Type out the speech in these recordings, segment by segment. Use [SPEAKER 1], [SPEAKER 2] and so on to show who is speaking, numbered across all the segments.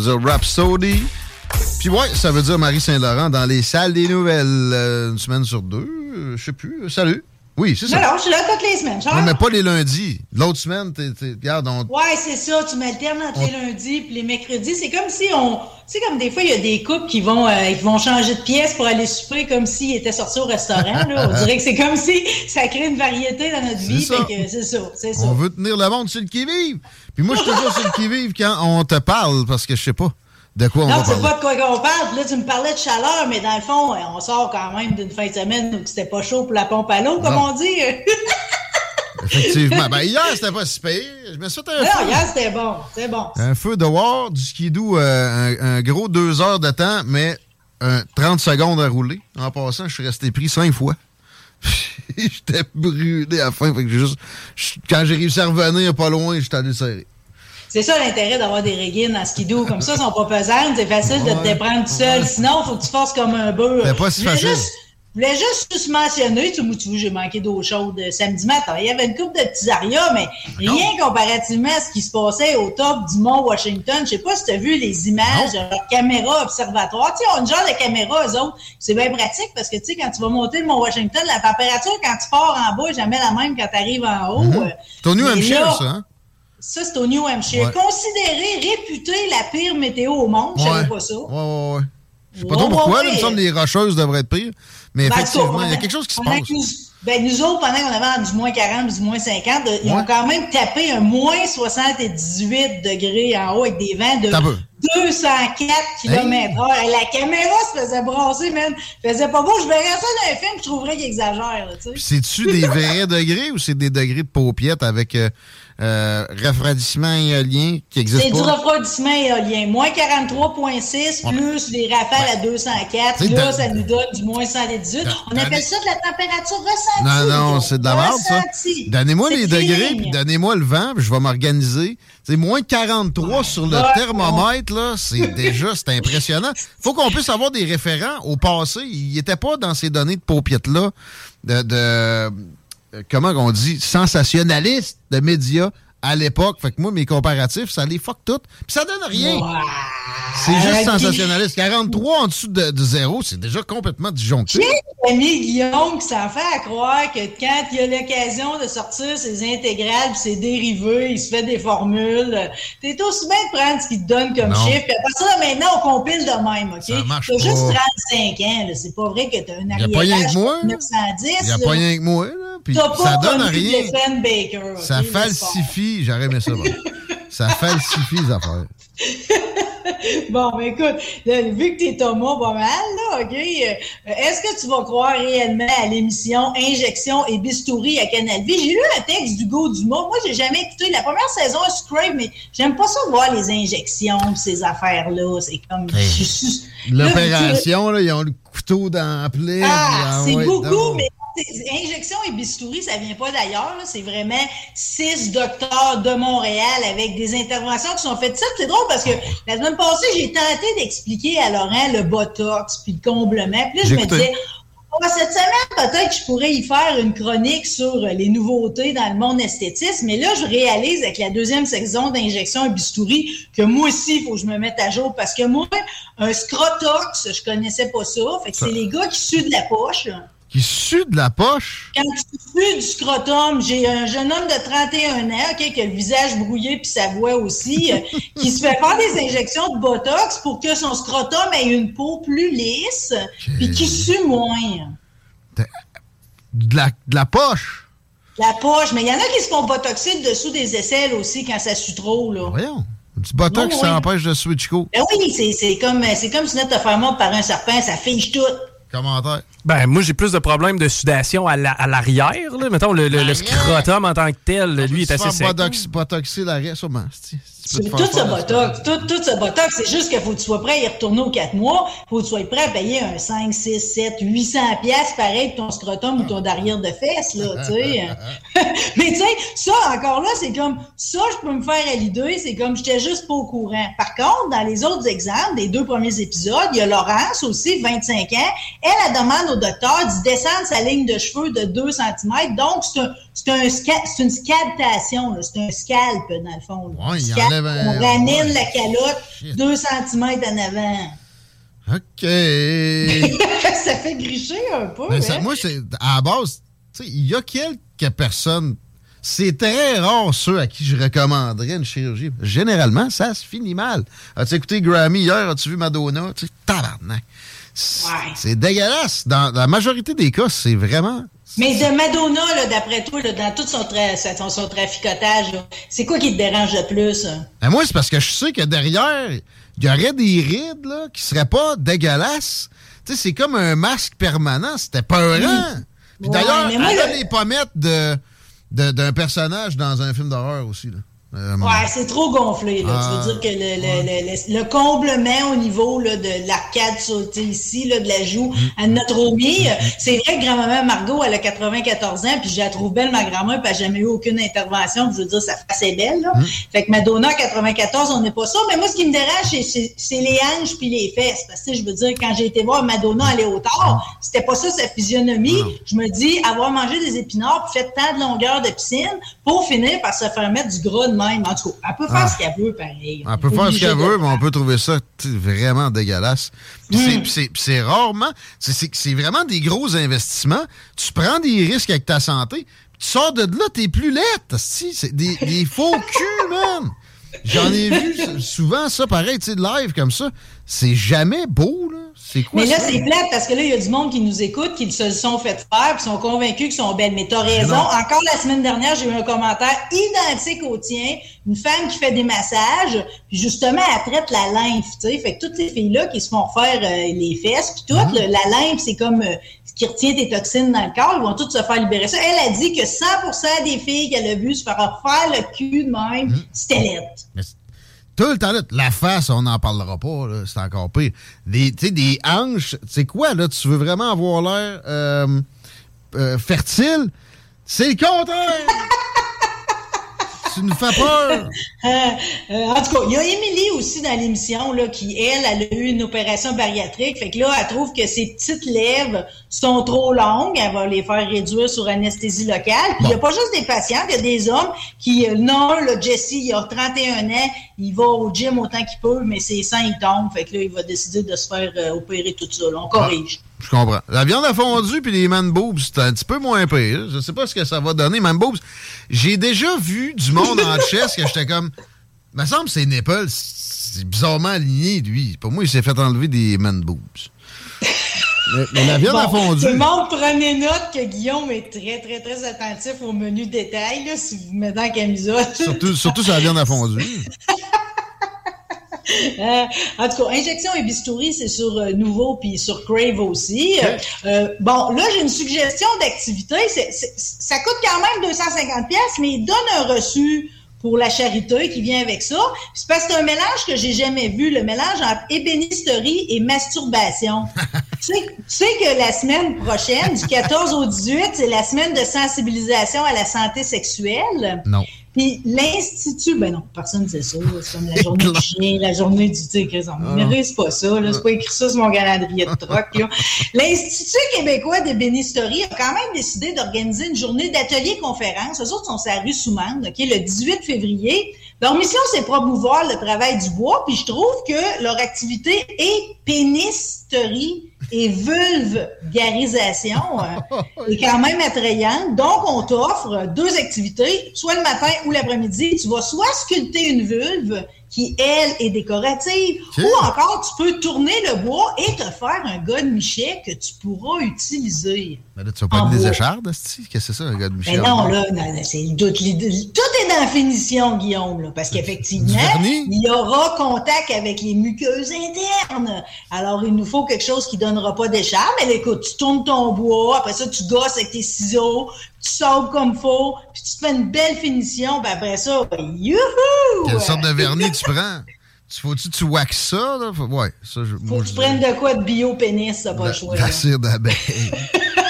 [SPEAKER 1] Ça veut dire Rhapsody. Puis ouais, ça veut dire Marie Saint-Laurent dans les salles des nouvelles euh, une semaine sur deux. euh, je sais plus. Salut. Oui, c'est ça.
[SPEAKER 2] Non, non, je suis là toutes les semaines.
[SPEAKER 1] Non, mais pas les lundis. L'autre semaine, t'es, t'es- regarde, on...
[SPEAKER 2] Ouais, c'est ça. Tu m'alternes entre les lundis puis les mercredis. C'est comme si on. C'est comme des fois, il y a des couples qui vont, euh, qui vont changer de pièce pour aller souper comme s'ils étaient sortis au restaurant. Là. On dirait que c'est comme si ça crée une variété dans notre vie.
[SPEAKER 1] ça.
[SPEAKER 2] Fait que C'est ça. C'est ça.
[SPEAKER 1] on veut tenir le monde sur le qui-vive. Puis moi, je suis toujours sur le qui-vive quand on te parle parce que je sais pas de quoi on
[SPEAKER 2] Non,
[SPEAKER 1] va
[SPEAKER 2] tu sais
[SPEAKER 1] parler?
[SPEAKER 2] pas de quoi qu'on parle. Là, tu me parlais de chaleur, mais dans le fond, euh, on sort quand même d'une fin de semaine où c'était pas chaud pour la pompe à l'eau, comme
[SPEAKER 1] Non.
[SPEAKER 2] on dit.
[SPEAKER 1] Effectivement. Ben, hier, c'était pas si pire. Je me suis fait un
[SPEAKER 2] non,
[SPEAKER 1] feu.
[SPEAKER 2] hier, c'était bon. C'est bon.
[SPEAKER 1] Un feu dehors, du skidoo, euh, un, un gros deux heures de temps, mais un 30 secondes à rouler. En passant, je suis resté pris cinq fois. J'étais brûlé à la fin. Fait que juste, quand j'ai réussi à revenir pas loin, j'étais allé serrer.
[SPEAKER 2] C'est ça l'intérêt d'avoir des régines en skidoo. Comme ça, elles sont pas pesantes. C'est facile de te déprendre tout seul. Sinon, il faut que tu fasses comme un beurre.
[SPEAKER 1] C'est pas si facile.
[SPEAKER 2] juste- Je voulais juste, juste mentionner, tu, vois, j'ai manqué d'eau chaude euh, samedi matin. Il y avait une coupe de petits arias, mais rien comparativement à ce qui se passait au top du mont Washington. Je sais pas si tu as vu les images de leur caméra observatoire. Tu sais, on a une genre de caméra, eux autres. C'est bien pratique parce que, tu sais, quand tu vas monter le mont Washington, la température quand tu pars en bas est jamais la même quand tu arrives en haut.
[SPEAKER 1] Au New
[SPEAKER 2] mais
[SPEAKER 1] Hampshire,
[SPEAKER 2] là,
[SPEAKER 1] ça, hein?
[SPEAKER 2] Ça, c'est au New Hampshire.
[SPEAKER 1] Ouais.
[SPEAKER 2] Considéré, réputé la pire météo au monde. Je savais
[SPEAKER 1] Ouais.
[SPEAKER 2] pas ça.
[SPEAKER 1] Ouais, ouais, ouais. Je sais pas trop pourquoi, là, il me semble que les rocheuses devraient être pires. Mais
[SPEAKER 2] Ben,
[SPEAKER 1] effectivement, il y a quelque chose qui se passe.
[SPEAKER 2] Nous, ben, nous autres, pendant qu'on avait du moins 40, du moins 50, ils ont quand même tapé un moins 78 degrés en haut avec des vents de
[SPEAKER 1] T'as peu.
[SPEAKER 2] 204 km. Et La caméra se faisait brasser, man. Faisait pas beau. Je verrais ça dans un film, je trouverais qu'il exagère,
[SPEAKER 1] c'est-tu des vrais degrés ou c'est des degrés de paupiètes avec euh, euh, refroidissement éolien qui
[SPEAKER 2] C'est
[SPEAKER 1] n'existe
[SPEAKER 2] du refroidissement éolien. Moins 43,6 plus les rafales à 204.
[SPEAKER 1] C'est
[SPEAKER 2] Là, ça nous donne du moins 118. On appelle ça de la température ressentie.
[SPEAKER 1] Non, non, c'est de la merde, ça. Donnez-moi
[SPEAKER 2] C'est
[SPEAKER 1] les degrés, puis donnez-moi le vent, puis je vais m'organiser. C'est moins 43 sur le thermomètre, là. C'est déjà, c'est impressionnant. Faut qu'on puisse avoir des référents au passé. Il n'était pas dans ces données de paupiètes-là de, de comment on dit, sensationnalistes de médias à l'époque. Fait que moi, mes comparatifs, ça les fuck tout. Puis ça donne rien.
[SPEAKER 2] Ouais.
[SPEAKER 1] C'est juste
[SPEAKER 2] Ok.
[SPEAKER 1] sensationnaliste. 43 en dessous de, de zéro, c'est déjà complètement disjoncté.
[SPEAKER 2] J'ai ami Guillaume qui s'en fait à croire que quand il a l'occasion de sortir ses intégrales pis ses dérivés, il se fait des formules. T'es aussi bien de prendre ce qu'il te donne comme
[SPEAKER 1] Non.
[SPEAKER 2] chiffre. Puis après ça, maintenant, on compile de même, OK?
[SPEAKER 1] Ça marche
[SPEAKER 2] T'as juste
[SPEAKER 1] pas.
[SPEAKER 2] 35 ans. C'est pas vrai que t'as un
[SPEAKER 1] Y a pas rien
[SPEAKER 2] arriérage
[SPEAKER 1] que moi,
[SPEAKER 2] de
[SPEAKER 1] là.
[SPEAKER 2] 910,
[SPEAKER 1] Il n'y a
[SPEAKER 2] là.
[SPEAKER 1] pas rien que moi, là. Puis ça donne rien.
[SPEAKER 2] Baker?
[SPEAKER 1] Ça
[SPEAKER 2] Laisse
[SPEAKER 1] j'aurais aimé ça. bon. ça falsifie les affaires.
[SPEAKER 2] Bon, ben écoute, vu que t'es Thomas pas mal, là, OK, euh, est-ce que tu vas croire réellement à l'émission Injection et Bistouri à Canal V? J'ai lu un texte d'Hugo Dumas. Moi, j'ai jamais écouté la première saison à Scrape, mais j'aime pas ça voir les injections ces affaires-là. C'est comme...
[SPEAKER 1] L'opération, là, ils ont le couteau dans la plaie.
[SPEAKER 2] Ah,
[SPEAKER 1] puis,
[SPEAKER 2] c'est beaucoup, mais injection et bistouri, ça vient pas d'ailleurs. C'est vraiment six docteurs de Montréal avec des interventions qui sont faites. Ça, c'est drôle parce que la semaine passée, j'ai tenté d'expliquer à Laurent le botox puis le comblement. Puis là, je me disais, Ah, cette semaine, peut-être que je pourrais y faire une chronique sur les nouveautés dans le monde esthétisme. Mais là, je réalise avec la deuxième saison d'injection et bistouri que moi aussi, il faut que je me mette à jour parce que moi, un scrotox, je connaissais pas ça. Fait que c'est les gars qui suent de la poche.
[SPEAKER 1] Qui sue de la poche?
[SPEAKER 2] Quand tu sues du scrotum, j'ai un jeune homme de 31 ans, qui a le visage brouillé puis sa voix aussi, euh, qui se fait faire des injections de Botox pour que son scrotum ait une peau plus lisse puis qui sue moins.
[SPEAKER 1] De la, de la poche?
[SPEAKER 2] La poche, mais il y en a qui se font botoxer le dessous des aisselles aussi quand ça sue trop, là.
[SPEAKER 1] Voyons. Un petit botox,
[SPEAKER 2] Oui,
[SPEAKER 1] ça empêche de switchco.
[SPEAKER 2] Ben oui, c'est- comme, comme si tu de te faire mordre par un serpent, ça fige tout.
[SPEAKER 1] Commentaire.
[SPEAKER 3] Ben, moi, j'ai plus de problèmes de sudation à la- à l'arrière. là. Mettons, le, le- le scrotum en tant que tel, lui, est assez sec.
[SPEAKER 1] faire botox- botoxer l'arrière, sûrement. Si- si tu peux te
[SPEAKER 2] Tout ce botox, tout, tout ce botox, c'est juste qu'il faut que tu sois prêt à y retourner aux quatre mois. faut que tu sois prêt à payer un 5, 6, 7, 800 pièces pareil pour ton scrotum ou ton derrière de fesses, là, tu sais. Mais tu sais, ça, encore là, c'est comme, ça, je peux me faire à l'idée, c'est comme, j'étais juste pas au courant. Par contre, dans les autres exemples, des deux premiers épisodes, il y a Laurence aussi, 25 ans. Elle, elle demande au docteur d'y descendre sa ligne de cheveux de 2 cm. Donc, c'est un, c'est un une scalptation, c'est un scalp, dans le fond.
[SPEAKER 1] Ouais, il
[SPEAKER 2] Scalp,
[SPEAKER 1] enlève un-
[SPEAKER 2] on ramène
[SPEAKER 1] ouais.
[SPEAKER 2] la calotte
[SPEAKER 1] Shit.
[SPEAKER 2] 2 cm en avant.
[SPEAKER 1] OK.
[SPEAKER 2] ça fait gricher un peu.
[SPEAKER 1] Mais ça-
[SPEAKER 2] hein?
[SPEAKER 1] moi, à la base, tu sais, il y a quelques personnes. C'est très rare ceux à qui je recommanderais une chirurgie. Généralement, ça se finit mal. As-tu écouté Grammy hier? As-tu vu Madonna? Tu sais, tabarnak. C'est
[SPEAKER 2] Ouais.
[SPEAKER 1] dégueulasse. Dans la majorité des cas, c'est vraiment.
[SPEAKER 2] Mais de Madonna, d'après toi, là, dans tout son, tra- son, son traficotage, c'est quoi qui te dérange le plus? hein?
[SPEAKER 1] Mais moi, c'est parce que je sais que derrière, il y aurait des rides là, qui seraient pas dégueulasses. Tu sais, c'est comme un masque permanent. C'était peurant. Puis
[SPEAKER 2] Ouais,
[SPEAKER 1] d'ailleurs, elle a
[SPEAKER 2] le-
[SPEAKER 1] les pommettes de, de- d'un personnage dans un film d'horreur aussi. Là. Euh,
[SPEAKER 2] Ouais, c'est trop gonflé. Là.
[SPEAKER 1] Ah,
[SPEAKER 2] tu veux dire que le, le, le, le comblement au niveau là, de l'arcade ici, là, de la joue,
[SPEAKER 1] Mm.
[SPEAKER 2] elle en a trop mis. C'est vrai que grand-maman Margot, elle a 94 ans, puis je la trouve belle, ma grand-mère, puis elle n'a jamais eu aucune intervention. Je veux dire, sa face est belle. Là.
[SPEAKER 1] Mm.
[SPEAKER 2] Fait que Madonna, 94, on n'est pas ça. Mais moi, ce qui me dérange, c'est- c'est c'est les hanches puis les fesses. Parce que, je veux dire, quand j'ai été voir Madonna aller au tard, c'était pas ça sa physionomie. Je me dis, avoir mangé des épinards puis fait tant de longueur de piscine pour finir par se faire mettre du gras de même. En tout cas, elle peut faire
[SPEAKER 1] Ah.
[SPEAKER 2] ce qu'elle veut, pareil.
[SPEAKER 1] On peut faire ce qu'elle veut, mais on peut trouver ça vraiment dégueulasse. Puis c'est-
[SPEAKER 2] Mm.
[SPEAKER 1] puis c'est- rarement. c'est- vraiment des gros investissements. Tu prends des risques avec ta santé. Tu sors de là, t'es plus. Si, c'est des, des faux culs, man. J'en ai vu souvent ça, pareil, tu sais, de live comme ça. C'est jamais beau, là. C'est quoi
[SPEAKER 2] Mais là, c'est plate parce que là, il y a du monde qui nous écoute, qui se le sont fait faire, puis sont convaincus qu'ils sont belles. Mais t'as raison.
[SPEAKER 1] non.
[SPEAKER 2] Encore la semaine dernière, j'ai eu un commentaire identique au tien. Une femme qui fait des massages, puis justement, elle traite la lymphe, tu sais. Fait que toutes ces filles-là qui se font faire euh, les fesses, puis tout,
[SPEAKER 1] Mm-hmm.
[SPEAKER 2] le- la lymphe, c'est comme euh, ce qui retient tes toxines dans le corps. Ils vont toutes se faire libérer ça. Elle a dit que 100% des filles qu'elle a vues se faire faire le cul de même,
[SPEAKER 1] Mm-hmm.
[SPEAKER 2] c'était.
[SPEAKER 1] Tout le temps, là, la face, on n'en parlera pas, c'est encore pire. Des, tu sais, des hanches, c'est quoi, là? Tu veux vraiment avoir l'air euh, euh, fertile? C'est le contraire! tu nous fais peur!
[SPEAKER 2] Euh, euh, en tout cas, il y a Émilie aussi dans l'émission là, qui, elle, elle a eu une opération bariatrique. Fait que là, elle trouve que ses petites lèvres sont trop longues. Elle va les faire réduire sur anesthésie locale. Puis il n'y a pas juste des patients, il y a des hommes qui, euh, non, là, Jesse, il a 31 ans, il va au gym autant qu'il peut, mais ses seins, ils tombent. Fait que là, il va décider de se faire euh, opérer tout ça. là. On corrige.
[SPEAKER 1] Je comprends. La viande a fondu puis les man boobs, c'est un petit peu moins pire. Je sais pas ce que ça va donner. Man boobs, j'ai déjà vu du monde en chest que j'étais comme. me semble que ses nipples, c'est bizarrement aligné, lui. Pour moi, il s'est fait enlever des man boobs. Mais, mais la viande a
[SPEAKER 2] Bon,
[SPEAKER 1] fondu.
[SPEAKER 2] Tout le monde prenez note que Guillaume est très, très, très attentif au menu détail, là, si vous mettez en camisole.
[SPEAKER 1] Surtout, surtout sur la viande a fondu.
[SPEAKER 2] Euh, en tout cas, Injection et Bistouri, c'est sur euh, Nouveau puis sur Crave aussi. Euh, euh, bon, là, j'ai une suggestion d'activité. C'est- c'est- ça coûte quand même 250 pièces, mais il donne un reçu pour la charité qui vient avec ça. C'est parce que c'est un mélange que j'ai jamais vu, le mélange entre ébénisterie et masturbation. tu, sais, tu sais que la semaine prochaine, du 14 au 18, c'est la semaine de sensibilisation à la santé sexuelle.
[SPEAKER 1] Non.
[SPEAKER 2] Puis l'Institut, ben non, personne ne sait ça. C'est comme la journée du chien, la journée du tigre. On ne mérite pas ça. C'est pas écrit ça sur mon calendrier de troc. L'Institut québécois de bénisterie a quand même décidé d'organiser une journée d'atelier-conférence. Eux autres sont sur la rue Soumande, OK, le 18 février. Leur mission, c'est promouvoir le travail du bois. Puis je trouve que leur activité est pénisterie et vulgarisation euh, est quand même attrayante. Donc, on t'offre deux activités, soit le matin ou l'après-midi. Tu vas soit sculpter une vulve qui, elle, est décorative, ou encore tu peux tourner le bois et te faire un gars de Michel que tu pourras utiliser.
[SPEAKER 1] Mais là, tu vas pas mettre des échardes, Qu'est-ce que c'est ça, un gars de Michel?
[SPEAKER 2] Mais non, là, c'est, tout, tout, est dans la finition, Guillaume, là, parce qu'effectivement, il y aura contact avec les muqueuses internes. Alors, il nous faut quelque chose qui donnera pas d'écharpe. Mais écoute, tu tournes ton bois, après ça, tu gosses avec tes ciseaux, tu sauves comme faut, puis tu te fais une belle finition, puis après ça, youhou!
[SPEAKER 1] Quelle sorte de vernis tu prends? Tu faut-tu tu waxes ça? Là? Ouais, ça, je,
[SPEAKER 2] Faut que tu prennes de quoi de bio-pénis, ça pas le choix.
[SPEAKER 1] La cire d'abeille.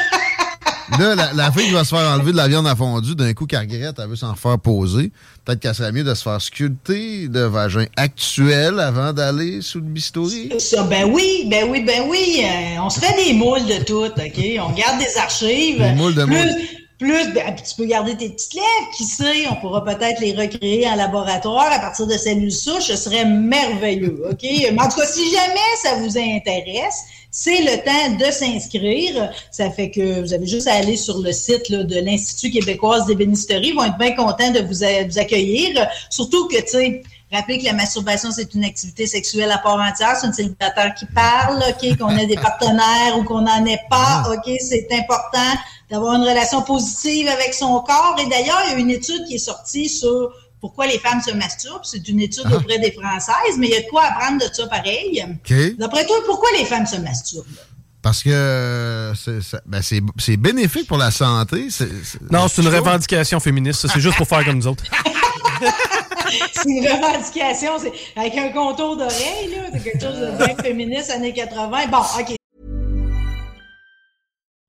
[SPEAKER 1] là, la, la, fille qui va se faire enlever de la viande à fondue, d'un coup qu'elle regrette, elle veut s'en faire poser. Peut-être qu'elle serait mieux de se faire sculpter le vagin actuel avant d'aller sous le bistouri.
[SPEAKER 2] Ça, ben oui, ben oui, ben oui. Euh, on se fait des moules de tout, OK? On garde des archives.
[SPEAKER 1] Des moules de moules.
[SPEAKER 2] Plus, ben, tu peux garder tes petites lèvres, qui sait, on pourra peut-être les recréer en laboratoire à partir de cellules souches, ce serait merveilleux, OK? Mais en tout cas, si jamais ça vous intéresse, c'est le temps de s'inscrire. Ça fait que vous avez juste à aller sur le site de l'Institut québécois d'ébénisterie. Ils vont être bien contents de vous, accueillir. Surtout que, tu sais, Rappelez que la masturbation, c'est une activité sexuelle à part entière. C'est une célibataire qui parle, OK, qu'on ait des partenaires ou qu'on n'en ait pas, ah. OK, c'est important d'avoir une relation positive avec son corps. Et d'ailleurs, il y a une étude qui est sortie sur pourquoi les femmes se masturbent. C'est une étude ah. auprès des Françaises, mais il y a de quoi apprendre de ça pareil. D'après toi, pourquoi les femmes se masturbent?
[SPEAKER 1] Parce que ben, c'est bénéfique pour la santé.
[SPEAKER 3] non, c'est une revendication féministe. C'est juste pour faire comme nous autres.
[SPEAKER 2] c'est une revendication. Avec un contour d'oreille, C'est quelque chose de bien féministe, années 80. Bon, OK.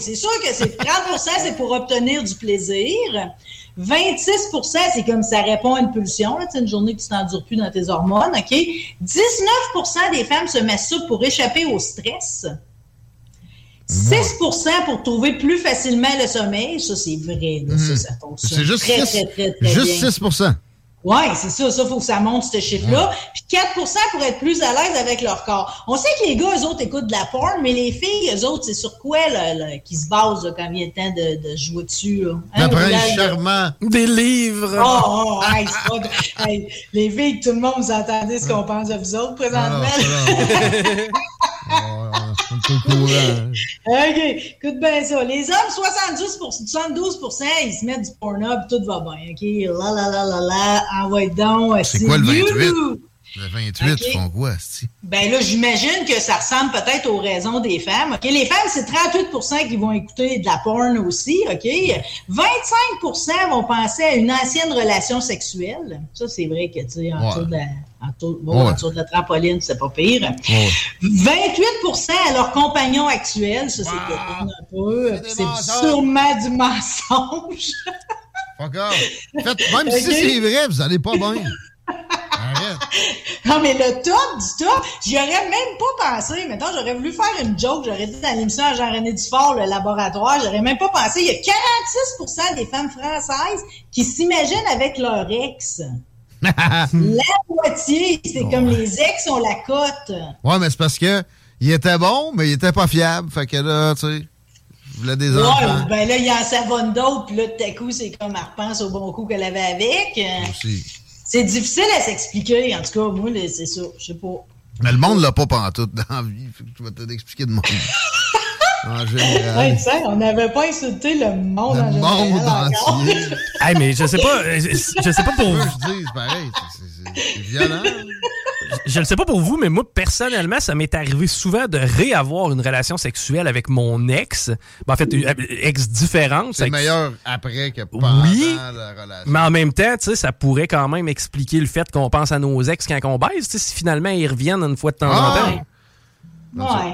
[SPEAKER 2] C'est sûr que c'est 30% c'est pour obtenir du plaisir. 26% c'est comme ça répond à une pulsion. C'est une journée que tu t'endures plus dans tes hormones, OK? 19% des femmes se masturbent pour échapper au stress. 6% pour trouver plus facilement le sommeil. Ça, c'est vrai. Ça, mhm. ça fonctionne.
[SPEAKER 1] C'est juste, très, 6, très, très, très, juste 6
[SPEAKER 2] oui, c'est ça. Ça, faut que ça monte, ce chiffre-là. Puis 4% pour être plus à l'aise avec leur corps. On sait que les gars, eux autres, écoutent de la porn, mais les filles, eux autres, c'est sur quoi là, qui se basent quand vient le temps de, de jouer dessus? Là?
[SPEAKER 1] Hein, prince charmant.
[SPEAKER 3] Des livres.
[SPEAKER 2] Oh, oh hey, pas les filles, tout le monde, vous entendez ce qu'on pense de vous autres présentement? OK, écoute bien ça. Les hommes, 72 72% ils se mettent du porno tout va bien. OK, la la la la la, envoie donc.
[SPEAKER 1] C'est quoi le 28? Le 28, ils font quoi,
[SPEAKER 2] Ben là, j'imagine que ça ressemble peut-être aux raisons des femmes. OK? Les femmes, c'est 38% qui vont écouter de la porn aussi. OK? 25% vont penser à une ancienne relation sexuelle. Ça, c'est vrai que, tu sais, en dessous de la, en de la trampoline, c'est pas pire. 28% à leur compagnon actuel. Ça, c'est un peu. C'est sûrement du mensonge.
[SPEAKER 1] Fuck même si c'est vrai, vous allez pas bien.
[SPEAKER 2] non, mais le top du top, j'y aurais même pas pensé. Maintenant, j'aurais voulu faire une joke. J'aurais dit dans l'émission à Jean-René Dufort, le laboratoire, j'aurais même pas pensé. Il y a 46% des femmes françaises qui s'imaginent avec leur ex. La moitié, c'est comme les ex ont la cote.
[SPEAKER 1] Ouais, mais c'est parce que il était bon, mais il était pas fiable. Fait que là, tu sais. voulait des ouais, enfants.
[SPEAKER 2] ben là, il en savonne d'autres, puis là, tout à coup, c'est comme elle repense au bon coup qu'elle avait avec. Aussi. C'est difficile à s'expliquer. En tout cas, moi, c'est ça. Je sais pas.
[SPEAKER 1] Mais le monde l'a pas pantoute dans la vie. Que tu vas t'expliquer de monde. en général.
[SPEAKER 2] Ouais, tu sais, on n'avait pas insulté le monde
[SPEAKER 1] Le
[SPEAKER 2] en général
[SPEAKER 1] monde
[SPEAKER 2] encore.
[SPEAKER 1] entier.
[SPEAKER 3] Hey, mais je sais pas, euh, je sais pas pour vous.
[SPEAKER 1] je dis, c'est pareil. violent.
[SPEAKER 3] Je ne sais pas pour vous, mais moi, personnellement, ça m'est arrivé souvent de réavoir une relation sexuelle avec mon ex. Ben, en fait, une ex différente.
[SPEAKER 1] C'est meilleur après que pendant
[SPEAKER 3] Oui,
[SPEAKER 1] la relation.
[SPEAKER 3] mais en même temps, tu sais, ça pourrait quand même expliquer le fait qu'on pense à nos ex quand on baise, si finalement ils reviennent une fois de temps
[SPEAKER 1] Ah!
[SPEAKER 3] en temps.
[SPEAKER 2] Ouais.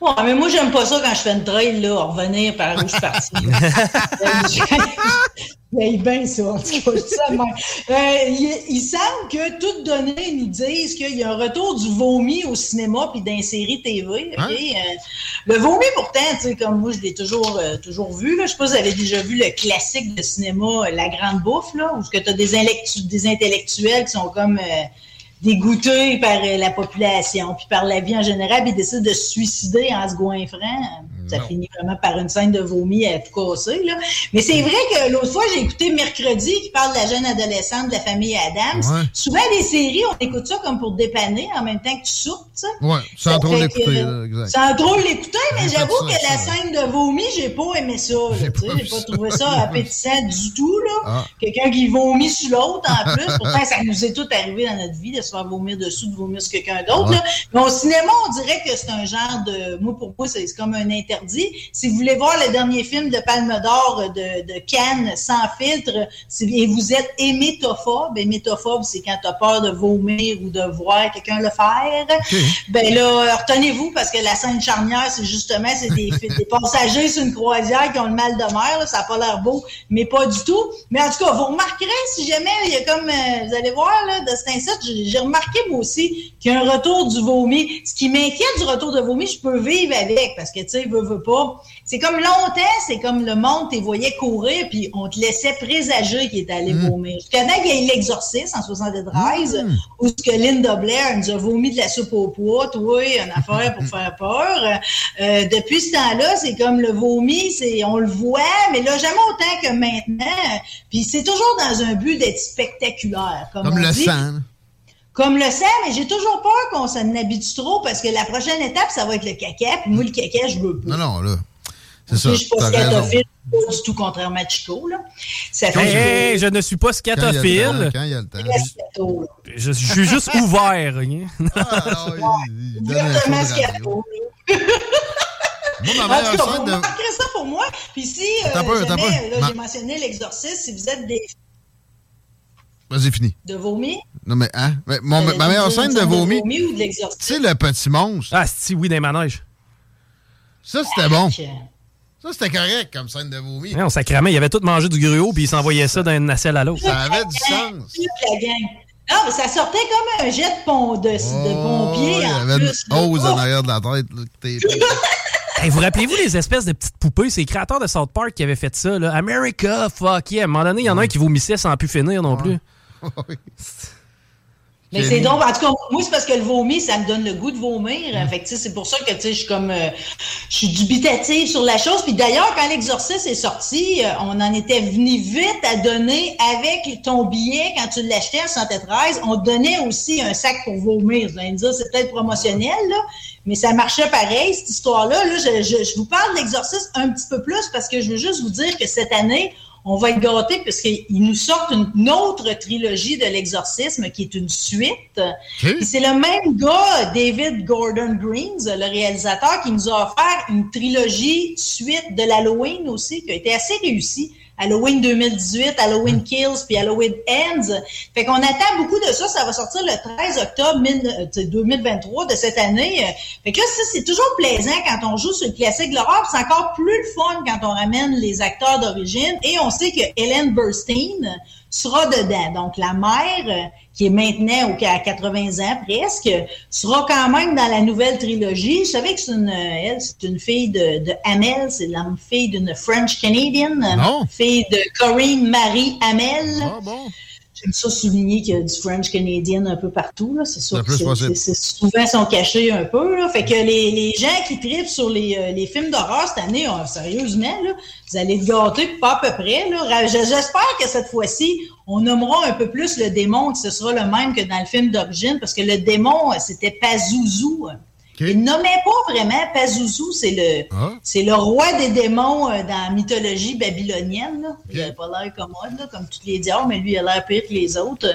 [SPEAKER 2] Ouais, mais moi, j'aime pas ça quand je fais une trail, là, revenir par où je suis parti. Bien ça, en tout cas. je dis ça de même. Euh, il, il semble que toutes données nous disent qu'il y a un retour du vomi au cinéma puis dans séries TV.
[SPEAKER 1] Hein?
[SPEAKER 2] Euh, le vomi, pourtant, tu sais, comme moi, je l'ai toujours, euh, toujours vu. Là. Je sais pas si vous avez déjà vu le classique de cinéma, La Grande Bouffe, là, où tu as des intellectuels qui sont comme... dégoûtés par euh, la population, puis par la vie en général, puis ils décident de se suicider en se goinfrant. Ça finit vraiment par une scène de vomi à tout casser. Là. Mais c'est vrai que l'autre fois, j'ai écouté Mercredi qui parle de la jeune adolescente de la famille Adams.
[SPEAKER 1] Ouais.
[SPEAKER 2] Souvent, les séries, on écoute ça comme pour dépanner en même temps que tu soupes.
[SPEAKER 1] Ouais, sans
[SPEAKER 2] Ça
[SPEAKER 1] trop l'écouter.
[SPEAKER 2] Sans trop l'écouter, mais j'avoue
[SPEAKER 1] ça,
[SPEAKER 2] que la
[SPEAKER 1] ça.
[SPEAKER 2] scène de vomi, j'ai pas aimé ça.
[SPEAKER 1] J'ai pas
[SPEAKER 2] trouvé ça appétissant du tout. Là.
[SPEAKER 1] Ah.
[SPEAKER 2] Quelqu'un qui vomit sur l'autre en plus. Pourtant, ça nous est tout arrivé dans notre vie de se faire vomir dessus, de vomir sur quelqu'un d'autre.
[SPEAKER 1] Ouais.
[SPEAKER 2] Mais au cinéma, on dirait que c'est un genre de. Moi, pour moi, c'est comme un interdit. Si vous voulez voir le dernier film de Palme d'Or de, de Cannes sans filtre, si- et vous êtes hémétophobe, hémétophobe, c'est quand tu as peur de vomir ou de voir quelqu'un le faire. Ben là, retenez-vous parce que la scène charnière, c'est justement c'est des, des passagers sur une croisière qui ont le mal de mer. là. ça n'a pas l'air beau, mais pas du tout. Mais en tout cas, vous remarquerez si jamais il y a comme euh, vous allez voir là, de cet insecte, j'ai remarqué moi aussi qu'il y a un retour du vomi. Ce qui m'inquiète du retour de vomi, je peux vivre avec parce que tu sais, veut, pas. C'est comme longtemps, c'est comme le monde te voyait courir puis on te laissait présager qu'il était allé vomir. Jusqu'à temps qu'il y ait l'exorciste en 73 où ce que Linda Blair nous a vomi de la soupe au poids, toi, une affaire pour faire peur. Euh, depuis ce temps-là, c'est comme le vomi, c'est on le voit, mais là, jamais autant que maintenant. Puis c'est toujours dans un but d'être spectaculaire. Comme,
[SPEAKER 1] Comme
[SPEAKER 2] on
[SPEAKER 1] le
[SPEAKER 2] dit.
[SPEAKER 1] sang.
[SPEAKER 2] Comme le sang, mais j'ai toujours peur qu'on s'en habitue trop parce que la prochaine étape, ça va être le caca. Puis moi, le caca, je veux pas.
[SPEAKER 1] Non, non, là. C'est ça.
[SPEAKER 2] Je suis pas scatophile, pas du tout, contrairement à Chico. Là. Ça fait
[SPEAKER 3] Hey,
[SPEAKER 2] que-
[SPEAKER 3] hey, je ne suis pas
[SPEAKER 1] Quand il y a le temps,
[SPEAKER 3] scatophile.
[SPEAKER 1] Quand il y a le temps.
[SPEAKER 3] Je, je suis juste ouvert. hein.
[SPEAKER 1] Ah, il un
[SPEAKER 2] Ouvertement scato,
[SPEAKER 1] Moi,
[SPEAKER 2] là.
[SPEAKER 1] ma
[SPEAKER 2] En tout
[SPEAKER 1] meilleure
[SPEAKER 2] cas,
[SPEAKER 1] scène
[SPEAKER 2] vous
[SPEAKER 1] de...
[SPEAKER 2] remarquerez ça pour moi. Puis si, euh, jamais,
[SPEAKER 1] un peu.
[SPEAKER 2] là,
[SPEAKER 1] Ma-
[SPEAKER 2] j'ai mentionné l'exorcisme, si vous êtes des
[SPEAKER 1] Vas-y, fini.
[SPEAKER 2] de vomi.
[SPEAKER 1] Non, mais, hein? Mais mon-
[SPEAKER 2] euh,
[SPEAKER 1] ma meilleure scène de
[SPEAKER 2] scène
[SPEAKER 1] vomi,
[SPEAKER 2] ou de l'exorcisme?
[SPEAKER 1] sais, le petit monstre,
[SPEAKER 3] Ah, si, oui, des manèges.
[SPEAKER 1] ça, c'était bon. Ça, c'était correct comme scène de vomi.
[SPEAKER 3] Ouais, on s'accramait, il avait tout mangé du gruau, puis il s'envoyait ça d'une nacelle à l'autre.
[SPEAKER 1] Ça avait du sens.
[SPEAKER 2] Toute la gang. Non, mais ça sortait comme un jet de, pont, de, de
[SPEAKER 1] Oh,
[SPEAKER 2] pompier
[SPEAKER 1] il y
[SPEAKER 2] en
[SPEAKER 1] avait
[SPEAKER 2] plus.
[SPEAKER 1] une hausse en
[SPEAKER 2] Oh!
[SPEAKER 1] arrière de la tête. là,
[SPEAKER 3] Hey, vous rappelez-vous les espèces de petites poupées? C'est les créateurs de South Park qui avaient fait ça, là? America, fuck yeah. À un moment donné, il y en a un qui vomissait sans plus finir non plus.
[SPEAKER 2] Mais c'est donc, en tout cas, moi, c'est parce que le vomi, ça me donne le goût de vomir. Fait tu sais, c'est pour ça que, tu sais, je suis comme, euh, je suis dubitative sur la chose. Puis d'ailleurs, quand l'exorcisme est sorti, euh, on en était venu vite à donner avec ton billet, quand tu l'achetais en 73, on donnait aussi un sac pour vomir. Vous allez me dire, c'est peut-être promotionnel, là, mais ça marchait pareil, cette histoire-là. Là, je, je- je vous parle de l'exorcisme un petit peu plus parce que je veux juste vous dire que cette année, on va être gâtés puisqu'ils nous sortent une, autre trilogie de l'exorcisme qui est une suite. C'est le même gars, David Gordon Greens, le réalisateur, qui nous a offert une trilogie suite de l'Halloween aussi, qui a été assez réussie. Halloween 2018, Halloween Kills, puis Halloween Ends. Fait qu'on attend beaucoup de ça. Ça va sortir le 13 octobre 1000 euh, 2023 de cette année. Fait que là, ça, c'est toujours plaisant quand on joue sur le classique de l'horreur. C'est encore plus le fun quand on ramène les acteurs d'origine. Et on sait que Ellen Burstyn sera dedans. Donc, la mère, euh, qui est maintenant au- à 80 ans presque, sera quand même dans la nouvelle trilogie. Je savais que c'est une, euh, elle, c'est une fille de, de Hamel, c'est la fille d'une French Canadian,
[SPEAKER 1] Non.
[SPEAKER 2] fille de Corinne Marie Hamel.
[SPEAKER 1] Ah bon?
[SPEAKER 2] J'aime ça souligner qu'il y a du French Canadian un peu partout. là. C'est sûr que c'est- souvent sont cachés un peu. Là. Fait que les, les gens qui tripent sur les, euh, les films d'horreur cette année, oh, sérieusement, là, vous allez te gâter pas à peu près. J'espère que cette fois-ci, on nommera un peu plus le démon, que ce sera le même que dans le film d'origine, parce que le démon, euh, c'était Pazuzu. Il nommait pas vraiment Pazuzu, c'est le
[SPEAKER 1] Ah.
[SPEAKER 2] c'est le roi des démons euh, dans la mythologie babylonienne. Là. Il a pas l'air commode, là, comme tous les diables, mais lui, il a l'air pire que les autres.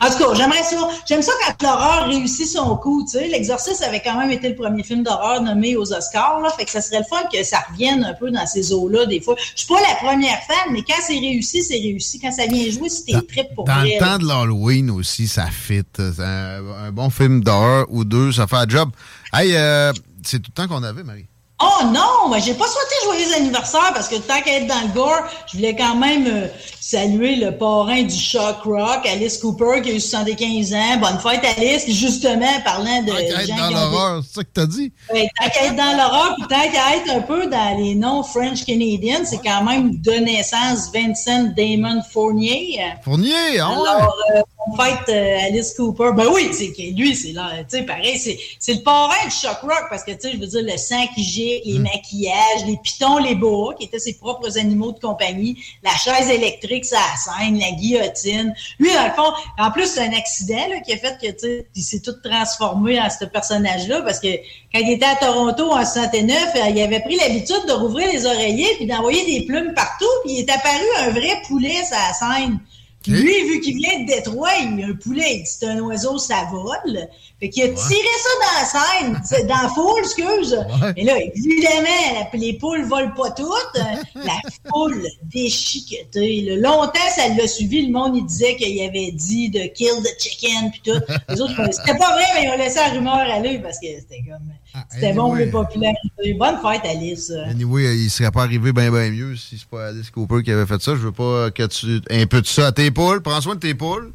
[SPEAKER 2] En tout cas, j'aimerais ça. J'aime ça quand l'horreur réussit son coup. Tu sais, L'Exorciste avait quand même été le premier film d'horreur nommé aux Oscars. Là, fait que ça serait le fun que ça revienne un peu dans ces eaux-là des fois. Je suis pas la première fan, mais quand c'est réussi, c'est réussi. Quand ça vient jouer, c'est tes tripes pour
[SPEAKER 1] Dans
[SPEAKER 2] vrai.
[SPEAKER 1] le
[SPEAKER 2] là.
[SPEAKER 1] temps de l'Halloween aussi, ça fit. C'est Un, un bon film d'horreur ou deux, ça fait un job. Hey, euh, c'est tout le temps qu'on avait, Marie.
[SPEAKER 2] Oh non, moi j'ai pas souhaité joyeux anniversaire parce que tant qu'à être dans le gore, je voulais quand même euh, saluer le parrain du shock rock, Alice Cooper, qui a eu 75 ans. Bonne fête Alice, justement parlant de
[SPEAKER 1] Tant qu'à être dans l'horreur, c'est ça que t'as dit?
[SPEAKER 2] Ouais, tant qu'à être dans l'horreur, puis tant qu'à être un peu dans les noms French Canadian, c'est quand même de naissance Vincent Damon Fournier.
[SPEAKER 1] Fournier, ouais.
[SPEAKER 2] Alors, euh, on fête euh, Alice Cooper. Ben oui, c'est lui, c'est là, tu sais, pareil, c'est, c'est le parrain du shock rock parce que, tu sais, je veux dire, le sang qui gicle, les maquillages, les pitons, les boas, qui étaient ses propres animaux de compagnie, la chaise électrique, sa scène, la guillotine. Lui, dans le fond, en plus, c'est un accident, là, qui a fait que, tu sais, il s'est tout transformé en ce personnage-là parce que quand il était à Toronto en 69, euh, il avait pris l'habitude de rouvrir les oreillers puis d'envoyer des plumes partout puis il est apparu un vrai poulet la scène. Lui, vu qu'il vient de Détroit, il a un poulet, c'est un oiseau, ça vole. Fait qu'il a tiré ça dans la scène, dans la foule, excuse. Et là, évidemment, la- les poules volent pas toutes. La foule déchiquetée. Longtemps, ça l'a suivi. Le monde, il disait qu'il avait dit de kill the chicken puis tout. Les autres, c'était pas vrai, mais ils ont laissé la rumeur aller parce que c'était comme... C'était bon pour les popularités. Bonne fête, Alice.
[SPEAKER 1] Anyway, il serait pas arrivé bien bien mieux si c'est pas Alice Cooper qui avait fait ça. Je veux pas que tu un peu de ça à tes poules. Prends soin de tes poules.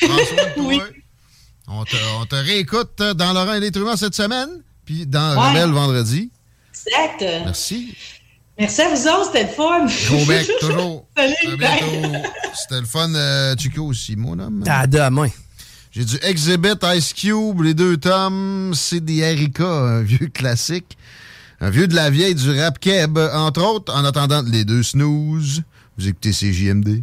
[SPEAKER 1] Prends soin de toi. On, te, on te réécoute dans Laurent et les Truands cette semaine, puis dans
[SPEAKER 2] Ouais.
[SPEAKER 1] Rebelle vendredi.
[SPEAKER 2] Exact.
[SPEAKER 1] Merci.
[SPEAKER 2] Merci à vous autres, c'était le fun.
[SPEAKER 1] Gros bec, toujours.
[SPEAKER 2] Salut,
[SPEAKER 1] À. C'était le fun, euh, Chico aussi, mon homme.
[SPEAKER 3] À demain.
[SPEAKER 1] J'ai du Exhibit, Ice Cube, les deux tomes, c'est des Erika, un vieux classique. Un vieux de la vieille du rap keb, entre autres, en attendant les deux snooze. Vous écoutez CJMD.